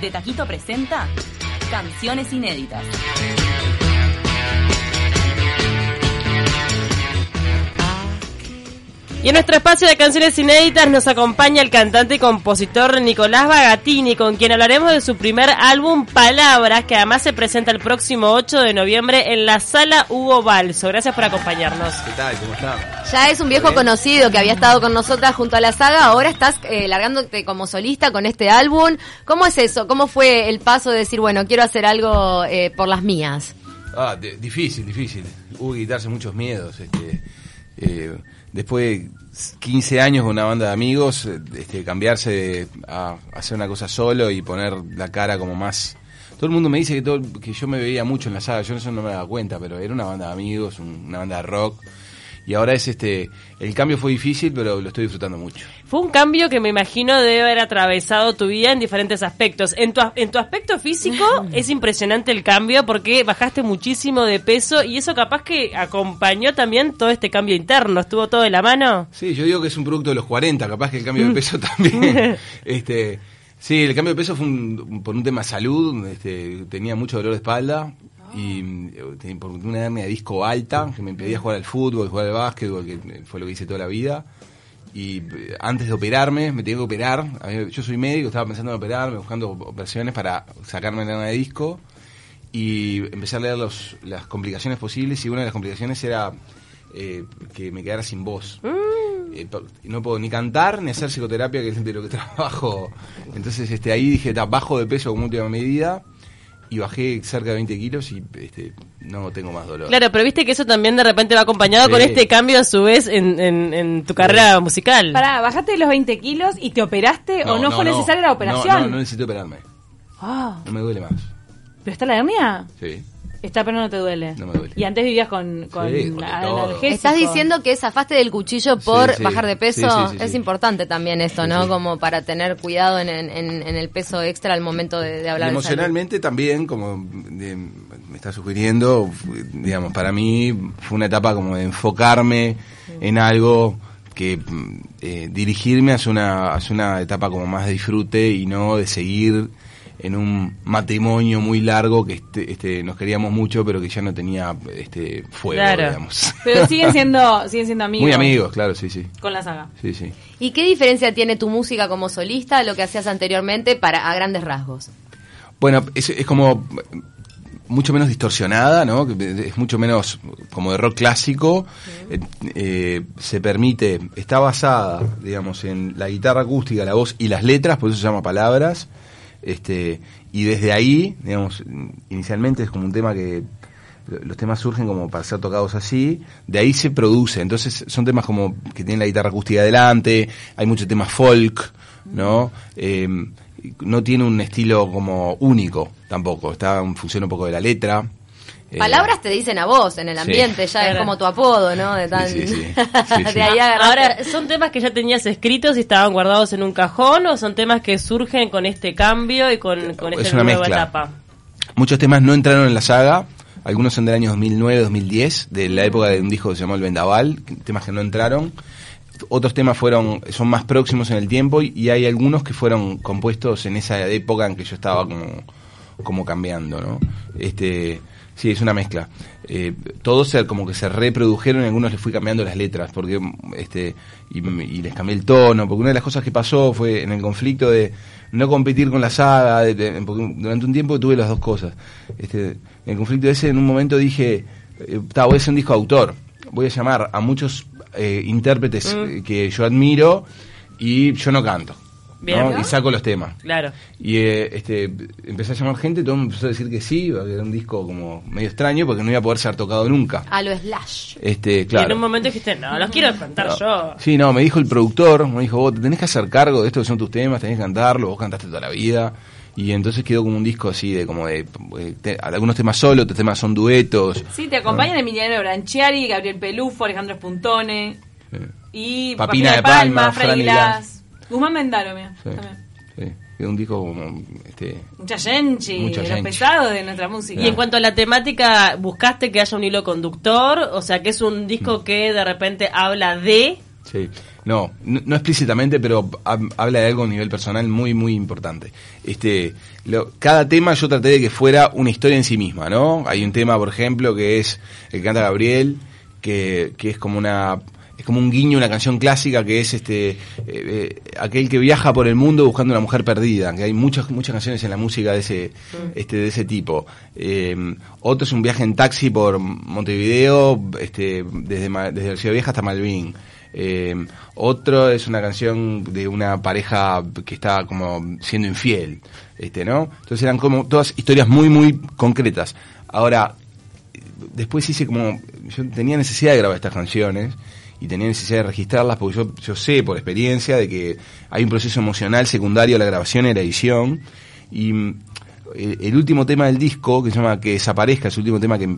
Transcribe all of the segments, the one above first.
De Taquito presenta Canciones Inéditas. Y en nuestro espacio de canciones inéditas nos acompaña el cantante y compositor Nicolás Bagatini, con quien hablaremos de su primer álbum Palabras, que además se presenta el próximo 8 de noviembre en la sala Hugo Balso. Gracias por acompañarnos. ¿Qué tal? ¿Cómo están? Ya es un viejo conocido que había estado con nosotras junto a la saga, ahora estás eh, largándote como solista con este álbum. ¿Cómo es eso? ¿Cómo fue el paso de decir, bueno, quiero hacer algo eh, por las mías? Ah, difícil, difícil. Hubo que quitarse muchos miedos. Este, eh, después de 15 años con una banda de amigos, eh, este, cambiarse a hacer una cosa solo y poner la cara como más... Todo el mundo me dice que, todo, que yo me veía mucho en la saga, yo eso no me daba cuenta, pero era una banda de amigos, un- una banda de rock. Y ahora es este, el cambio fue difícil, pero lo estoy disfrutando mucho. Fue un cambio que me imagino debe haber atravesado tu vida en diferentes aspectos. En tu, en tu aspecto físico es impresionante el cambio porque bajaste muchísimo de peso y eso capaz que acompañó también todo este cambio interno. ¿Estuvo todo de la mano? Sí, yo digo que es un producto de los 40, capaz que el cambio de peso también. este, sí, el cambio de peso fue un- por un tema de salud, este, tenía mucho dolor de espalda y eh, por una hernia de disco alta que me impedía jugar al fútbol, jugar al básquetbol, que fue lo que hice toda la vida. Y eh, antes de operarme, me tenía que operar. A mí- Yo soy médico, estaba pensando en operarme, buscando operaciones para sacarme la hernia de disco y empecé a leer los, las complicaciones posibles y una de las complicaciones era eh, que me quedara sin voz. Eh, pa- no puedo ni cantar ni hacer psicoterapia, que es de lo que trabajo. Entonces este, ahí dije, "Ta, bajo de peso como última medida y bajé cerca de 20 kilos y este, no tengo más dolor. Claro, pero viste que eso también de repente va acompañado Sí. con este cambio a su vez en, en- en tu carrera musical. Pará, bajaste los 20 kilos y te operaste o no, fue necesaria la operación. No, no necesito operarme. Ah, No me duele más. ¿Pero está la hernia? Sí. Está, pero no te duele. No me duele. Y antes vivías con, con Sí, con analgésico. Estás diciendo que zafaste del cuchillo por Sí, sí. bajar de peso. Sí, sí, sí, es sí. importante también esto, ¿no? sí. Como para tener cuidado en, en- el peso extra al momento de, de Y hablar de emocionalmente también, como de- me está sugiriendo, digamos, para mí fue una etapa como de enfocarme en algo que mm, eh, dirigirme hacia una, hacia una etapa como más de disfrute y no de seguir en un matrimonio muy largo que este, este, nos queríamos mucho pero que ya no tenía este fuego, Claro. digamos. Pero siguen siendo, siguen siendo amigos. Muy amigos, claro, sí, sí. Con la saga. Sí, sí. ¿Y qué diferencia tiene tu música como solista a lo que hacías anteriormente para a grandes rasgos? Bueno, es, es como mucho menos distorsionada, ¿no? Que Es mucho menos como de rock clásico. Eh, eh, se permite, está basada, digamos, en la guitarra acústica, la voz y las letras, por eso se llama palabras. Este, y desde ahí, digamos, inicialmente es como un tema que los temas surgen como para ser tocados así, de ahí se produce, entonces son temas como que tienen la guitarra acústica adelante, hay muchos temas folk, ¿no? Eh, no tiene un estilo como único tampoco, está en función un poco de la letra. Eh, Palabras te dicen a vos en el sí. ambiente, ya es Claro. como tu apodo, ¿no? De tan... Sí, sí, sí. Sí, sí. de ahí agarraste. Ahora, ¿son temas que ya tenías escritos y estaban guardados en un cajón o son temas que surgen con este cambio y con, con Es esta una nueva mezcla. etapa? Muchos temas no entraron en la saga, algunos son del año 2009, 2010, de la época de un disco que se llamó El Vendaval, temas que no entraron. Otros temas fueron son más próximos en el tiempo y, y hay algunos que fueron compuestos en esa época en que yo estaba como, como cambiando, ¿no? Este, sí, es una mezcla. Eh, todos se, como que se reprodujeron y algunos les fui cambiando las letras porque este y, y les cambié el tono, porque una de las cosas que pasó fue en el conflicto de no competir con la saga, de- de- porque durante un tiempo tuve las dos cosas. Este, en el conflicto ese, en un momento dije, eh, "Ta, voy a hacer un disco de autor, voy a llamar a muchos eh, intérpretes eh, que yo admiro y yo no canto. Bien. ¿no? Y saco los temas. Claro. Y eh, este, empecé a llamar gente, todo me empezó a decir que sí, que era un disco como medio extraño porque no iba a poder ser tocado nunca. A lo slash. Este, Y en claro. un momento dijiste, no, los quiero cantar No. yo. Sí, no, me dijo el productor, me dijo, vos te tenés que hacer cargo de esto que son tus temas, tenés que cantarlo, vos cantaste toda la vida. Y entonces quedó como un disco así de como de, eh, te- algunos temas solos, otros temas son duetos. Sí, te acompañan Emiliano Branchiari, Gabriel Pelufo, Alejandro Espuntone Eh, y Papina de Palma, Freddy Fran y Glass. Guzmán Mendaro, mira. sí, también. sí. Un disco como, este, Mucha genchi, Mucha los genchi. pesados de nuestra música. Y en cuanto a la temática, ¿buscaste que haya un hilo conductor? O sea, que es un disco que de repente habla de... Sí. no, no, no explícitamente, pero hab- habla de algo a nivel personal muy, muy importante. Este, lo- cada tema yo traté de que fuera una historia en sí misma, ¿no? Hay un tema, por ejemplo, que es el que canta Gabriel, que, que es como una es como un guiño, una canción clásica que es este eh, eh, aquel que viaja por el mundo buscando una mujer perdida, que hay muchas muchas canciones en la música de ese este de ese tipo. Eh, otro es un viaje en taxi por Montevideo, este desde desde Ciudad Vieja hasta Malvin. Otro es una canción de una pareja que está como siendo infiel, este, ¿no? Entonces eran como todas historias muy muy concretas. Ahora después hice como yo tenía necesidad de grabar estas canciones y tenía necesidad de registrarlas porque yo, sé por experiencia de que hay un proceso emocional secundario a la grabación y la edición y mm, el, último tema del disco que se llama que desaparezca es el último tema que,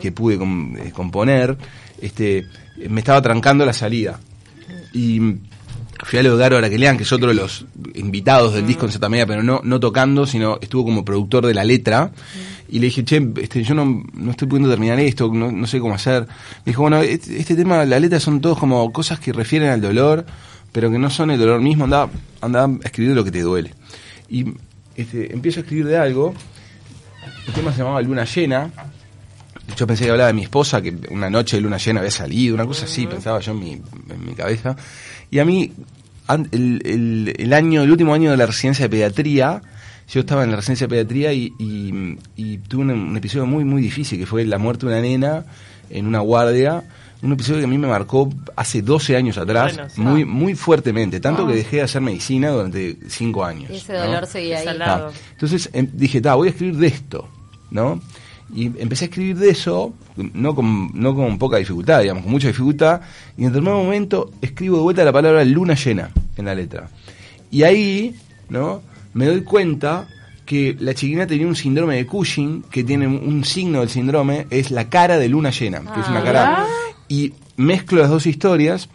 que, pude eh, componer este me estaba trancando la salida y mm, fui a Leodoro Araquelian, que es otro de los invitados del disco en Santa Media, pero no, no tocando, sino estuvo como productor de la letra. Y le dije, che, este, yo no, no estoy pudiendo terminar esto, no, no sé cómo hacer. Me dijo, bueno, este, este tema, la letra son todos como cosas que refieren al dolor, pero que no son el dolor mismo, anda, anda a escribir lo que te duele. Y este, empiezo a escribir de algo, el tema se llamaba Luna Llena, yo pensé que hablaba de mi esposa, que una noche de luna llena había salido, una cosa así, pensaba yo en mi, en mi cabeza. Y a mí, el, el, el año, el último año de la residencia de pediatría, yo estaba en la residencia de pediatría y, y, y tuve un, un episodio muy, muy difícil, que fue la muerte de una nena en una guardia. Un episodio que a mí me marcó hace 12 años atrás, Bueno, sí. muy, muy fuertemente, tanto que dejé de hacer medicina durante 5 años. Y ese ¿no? dolor seguía ahí. Ah, entonces em, dije, ta, voy a escribir de esto, ¿no? Y empecé a escribir de eso, no con, no con poca dificultad, digamos, con mucha dificultad, y en determinado momento escribo de vuelta la palabra luna llena en la letra. Y ahí, ¿no? Me doy cuenta que la chiquina tenía un síndrome de Cushing, que tiene un- signo del síndrome, es la cara de luna llena, que es una cara... Y mezclo las dos historias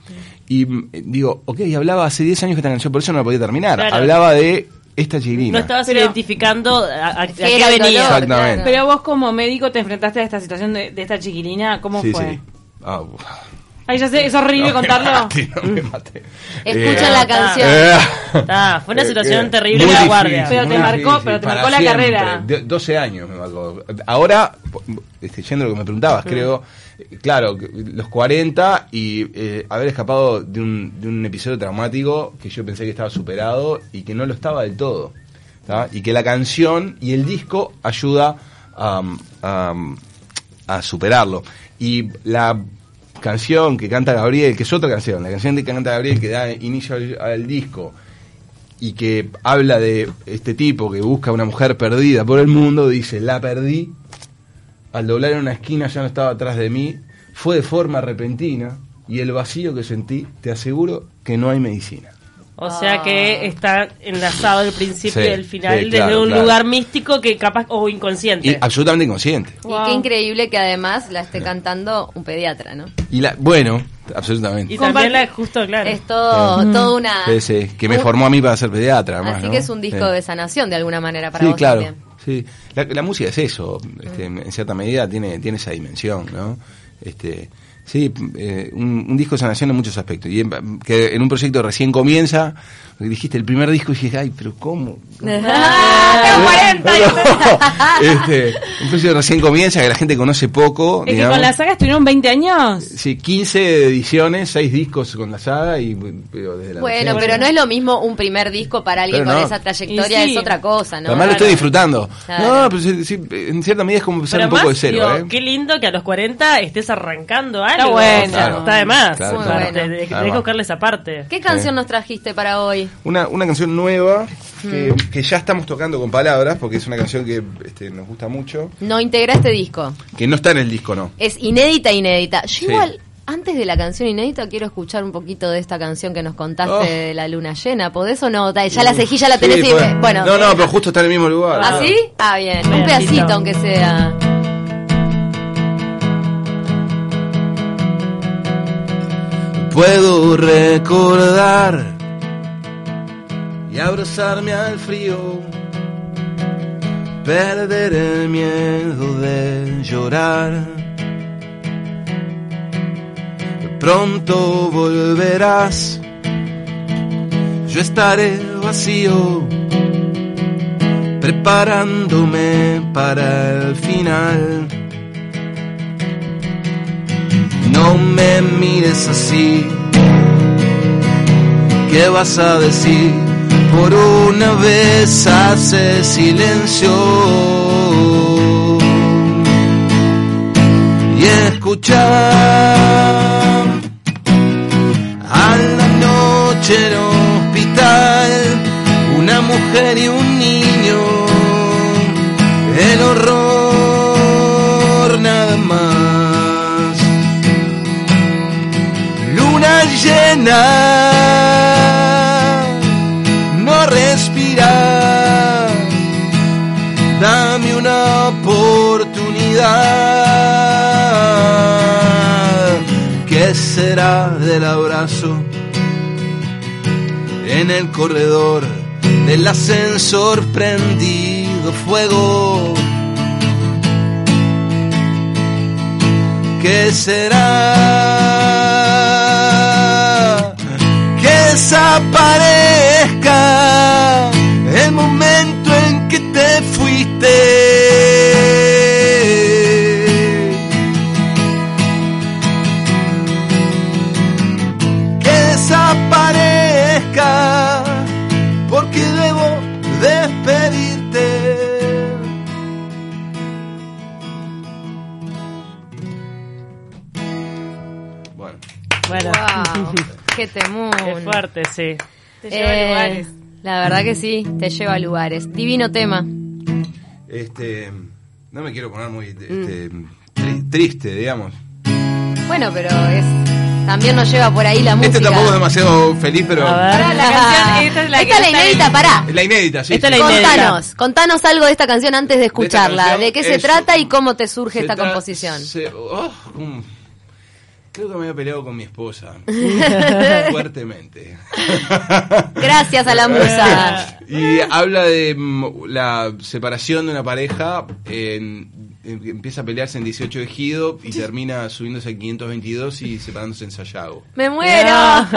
y mm, digo, ok, hablaba hace 10 años que esta canción, por eso no la podía terminar. Claro. Hablaba de esta chiquilina. No estabas Pero- identificando a, a- a qué venía. dolor, Exactamente. claro. Pero vos como médico te enfrentaste a esta situación de, de esta chiquilina, ¿cómo Sí, fue? sí. Ah, uf. Ay, ya sé, es horrible No me contarlo. no me Eh, la canción. eh, fue una situación eh, terrible en la difícil, guardia. Pero te marcó- pero te marcó la siempre. carrera. De- 12 años me marcó. Ahora, este, yendo a lo que me preguntabas, creo, eh, claro, los 40 y eh, haber escapado de un, de un episodio traumático que yo pensé que estaba superado y que no lo estaba del todo. ¿tá? Y que la canción y el disco ayuda a, a, a superarlo. Y la canción que canta Gabriel, que es otra canción, la canción que canta Gabriel que da inicio al, disco y que habla de este tipo que busca a una mujer perdida por el mundo, dice, la perdí, al doblar en una esquina ya no estaba atrás de mí, fue de forma repentina y el vacío que sentí, te aseguro que no hay medicina. O sea que está enlazado el principio Sí, y el final sí, desde claro, un claro. lugar místico que capaz o inconsciente. Y absolutamente inconsciente. Y qué increíble que además la esté cantando un pediatra, ¿no? Y la, bueno, absolutamente. Y también la justo, claro. Es todo, todo una... Sí, sí, que me formó a mí para ser pediatra. además, Así ¿no? que es un disco Sí. de sanación de alguna manera para sí, vos claro. también. Sí. La, la música es eso, este, en cierta medida tiene, tiene esa dimensión, ¿no? Este, sí, eh, un, un disco de sanación en muchos aspectos. Y en, que en un proyecto recién comienza, dijiste el primer disco y dije, ay, pero ¿cómo? ¡Ah, tengo 40! este, un proyecto recién comienza, que la gente conoce poco. Es que con la saga estuvieron 20 años. Sí, 15 ediciones, 6 discos con la saga y pero desde la Bueno, pero no es lo mismo un primer disco para alguien Pero con no. esa trayectoria, sí. es otra cosa, ¿no? Además lo estoy Claro. disfrutando. Claro. No, sí, sí, en cierta medida es como empezar Pero un poco de cero, digo, ¿eh? qué lindo que a los 40 estés arrancando algo. Bueno. o sea, Claro. Está de más. Claro, bueno. Te- te- Claro. que buscarle esa parte. ¿Qué canción Sí. nos trajiste para hoy? Una, una canción nueva que, Mm. que ya estamos tocando con palabras, porque es una canción que este, nos gusta mucho, No integra este disco. que no está en el disco, ¿no? Es inédita, inédita. Yo Sí. igual, antes de la canción inédita, quiero escuchar un poquito de esta canción que nos contaste Oh. de la luna llena. ¿Podés o no? Ya la cejilla la Sí, tenés y... Bueno. No, no, pero justo está en el mismo lugar. ¿Ah, sí? Ah, bien. Un pedacito, aunque sea. Puedo recordar y abrazarme al frío, perder el miedo de llorar. Pronto volverás yo estaré vacío, preparándome para el final. No me mires así, ¿qué vas a decir? Por una vez hace silencio y escucha abrazo en el corredor del ascensor prendido fuego? ¿Qué será? Que desaparezca el momento qué temún. qué fuerte, sí. Te lleva a Eh, lugares. La verdad que sí, te lleva a lugares. Divino tema. este, no me quiero poner muy este, tri- triste, digamos. Bueno, pero es también nos lleva por ahí la música. Este tampoco es demasiado feliz, pero A ver. Pará, la canción, esta es la Esta inédita, en- pará. es la inédita, sí. Esta sí. es la inédita. Contanos, contanos algo de esta canción antes de escucharla. canción ¿De qué se es- trata y cómo te surge esta composición? se- oh, mm, creo que me había peleado con mi esposa. fuertemente. Gracias a la musa. Y habla de mm, la separación de una pareja. en- en- empieza a pelearse en 18 de Ejido y termina subiéndose a 522 y separándose en Sayago. Me muero.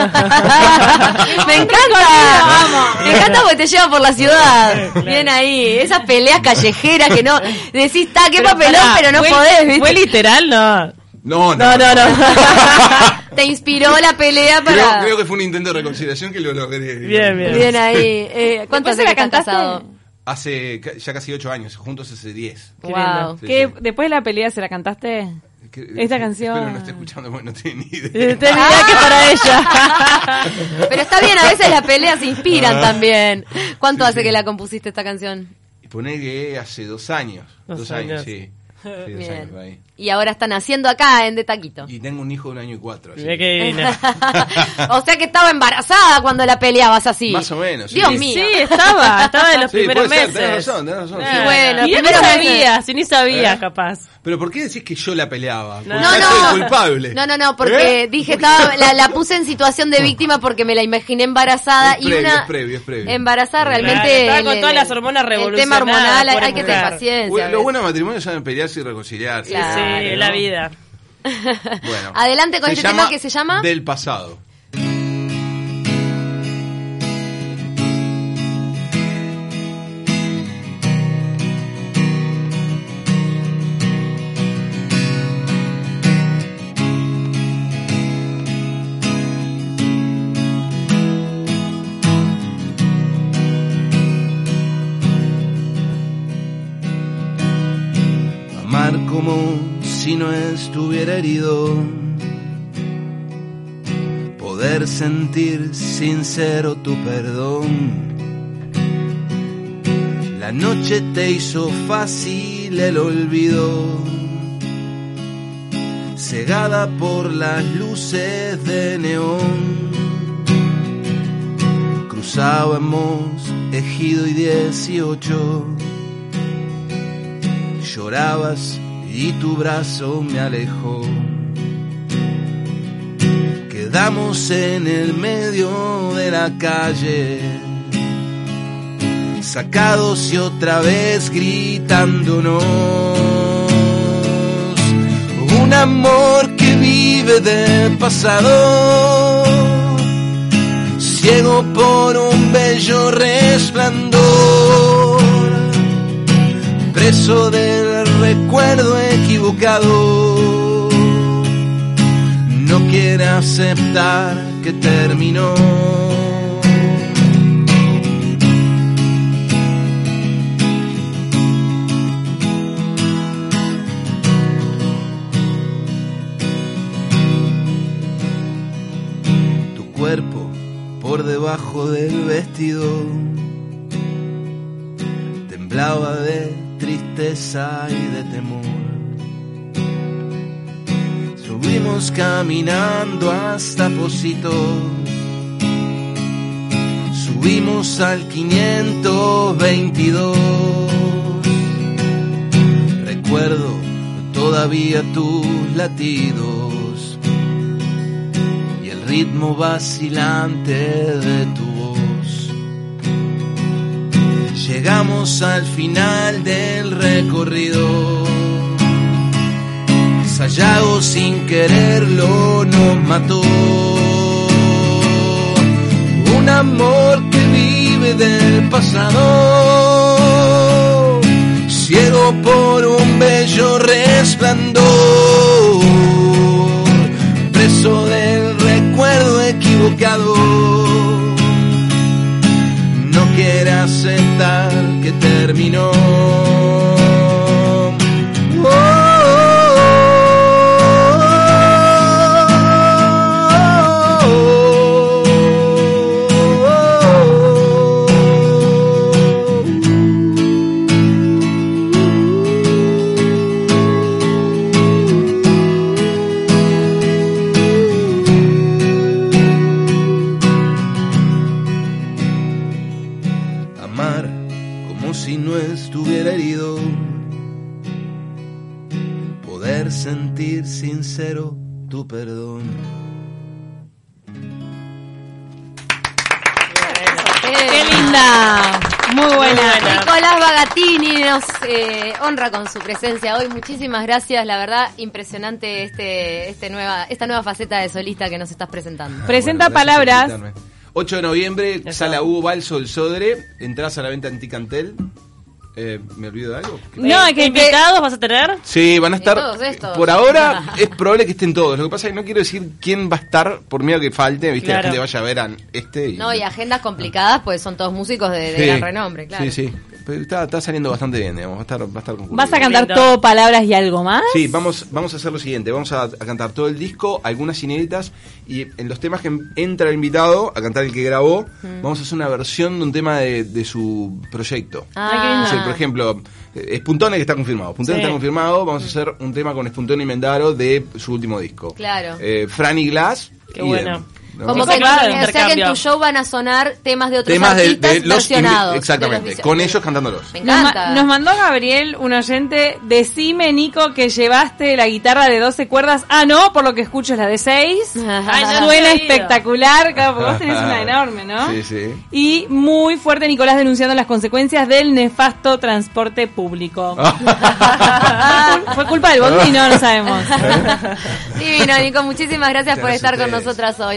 Me encanta. Me encanta porque te lleva por la ciudad. Bien ahí. Esas peleas callejeras que no decís, ta, qué papelón, pero no ¿fue- podés, ¿viste? ¿Fue literal? No. No, No, no, no. Te inspiró la pelea Creo, para. creo que fue un intento de reconciliación que lo logré. Bien, bien. Bien ahí. Eh, ¿Cuánto ¿Después hace se que la cantaste? Hace ya casi 8 años, juntos hace 10. Qué Wow. Sí, ¿Qué, sí. después de la pelea se la cantaste? Que- Esta eh, canción- Espero no esté escuchando porque no tiene ni idea. Eh, idea que para ella. Pero está bien, a veces las peleas se inspiran también. ¿Cuánto hace que la compusiste esta canción? Y poné que hace dos años. Dos Dos, años, años. sí. Sí, dos años Bien. por ahí. Y ahora están haciendo acá en De Taquito. Y tengo un hijo de un año y cuatro. así que- o sea que estaba embarazada cuando la peleabas así. Más o menos, sí. Dios Sí, mío. Sí, estaba, estaba de los Sí, primeros puede ser, meses. tenés razón, tenés razón, bueno, y primeros sabía, si ni sabía, ¿Eh? capaz. Pero ¿por qué decís que yo la peleaba? No, no. soy culpable. No, no, no, porque ¿Eh? dije, estaba, la, la puse en situación de víctima porque me la imaginé embarazada Es y previo, una es previo, es previo. embarazada Claro, realmente estaba con todas las hormonas El tema revolucionadas, hormonal hay, que tener paciencia. Lo bueno de matrimonio es saber pelearse y reconciliarse. Claro. La vida. Bueno. Adelante con Se este tema que se llama Del pasado. No estuviera herido. Poder sentir sincero tu perdón. La noche te hizo fácil el olvido. Cegada por las luces de neón. Cruzábamos ejido y 18 llorabas y tu brazo me alejó. Quedamos en el medio de la calle, sacados y otra vez gritándonos. Un amor que vive del pasado, ciego por un bello resplandor, preso del recuerdo equivocado. No quiere aceptar que terminó. Tu cuerpo por debajo del vestido temblaba de de temor. Subimos caminando hasta Posito. Subimos al 522. Recuerdo todavía tus latidos y el ritmo vacilante de tu Llegamos al final del recorrido. Sayago sin quererlo nos mató. Un amor que vive del pasado, ciego por un bello resplandor, sincero tu perdón. ¡Qué linda! Muy buena. Nicolás Bagatini nos eh, honra con su presencia hoy. Muchísimas gracias, la verdad, impresionante este, este nueva, esta nueva faceta de solista que nos estás presentando. Presenta Bueno, gracias por palabras. invitarme. 8 de noviembre, Eso. sala Hugo Balso del Sodre, entras a la venta en Ticantel. Eh, ¿Me olvido de algo? No, es que- invitados vas a tener. Sí, van a estar. todos estos. Por ahora es probable que estén todos. Lo que pasa es que no quiero decir quién va a estar por miedo que falte. Viste, la Claro. gente vaya a ver a este. Y, No, y agendas complicadas, pues son todos músicos de, de Sí. gran renombre, claro. Sí, sí. Pero está, está saliendo bastante bien, digamos. Va a estar, va a estar concurrido. ¿Vas a cantar Lindo. todo palabras y algo más? Sí, vamos, vamos a hacer lo siguiente. Vamos a, a cantar todo el disco, algunas inéditas. Y en los temas que entra el invitado a cantar el que grabó, vamos a hacer una versión de un tema de, de su proyecto. Ah, O sea, por ejemplo, eh, Espuntone que está confirmado. Espuntone Sí. está confirmado. Vamos a hacer un tema con Espuntone y Mendaro de su último disco. Claro. Eh, Franny Glass. Qué bueno. ¿No? Como que, claro, o sea que en tu show van a sonar temas de otros Temas de, artistas de los versionados. Exactamente, de los- con ellos cantándolos. Me Nos, encanta. nos mandó Gabriel, un oyente, decime, Nico, que llevaste la guitarra de 12 cuerdas. Ah, no, por lo que escucho es la de 6. Ay, no Suena espectacular, claro, porque vos tenés una enorme, ¿no? Sí, sí. Y muy fuerte Nicolás denunciando las consecuencias del nefasto transporte público. ¿Fue culpa del bondi? No, no sabemos. Divino, Nico, muchísimas gracias por estar con nosotras hoy.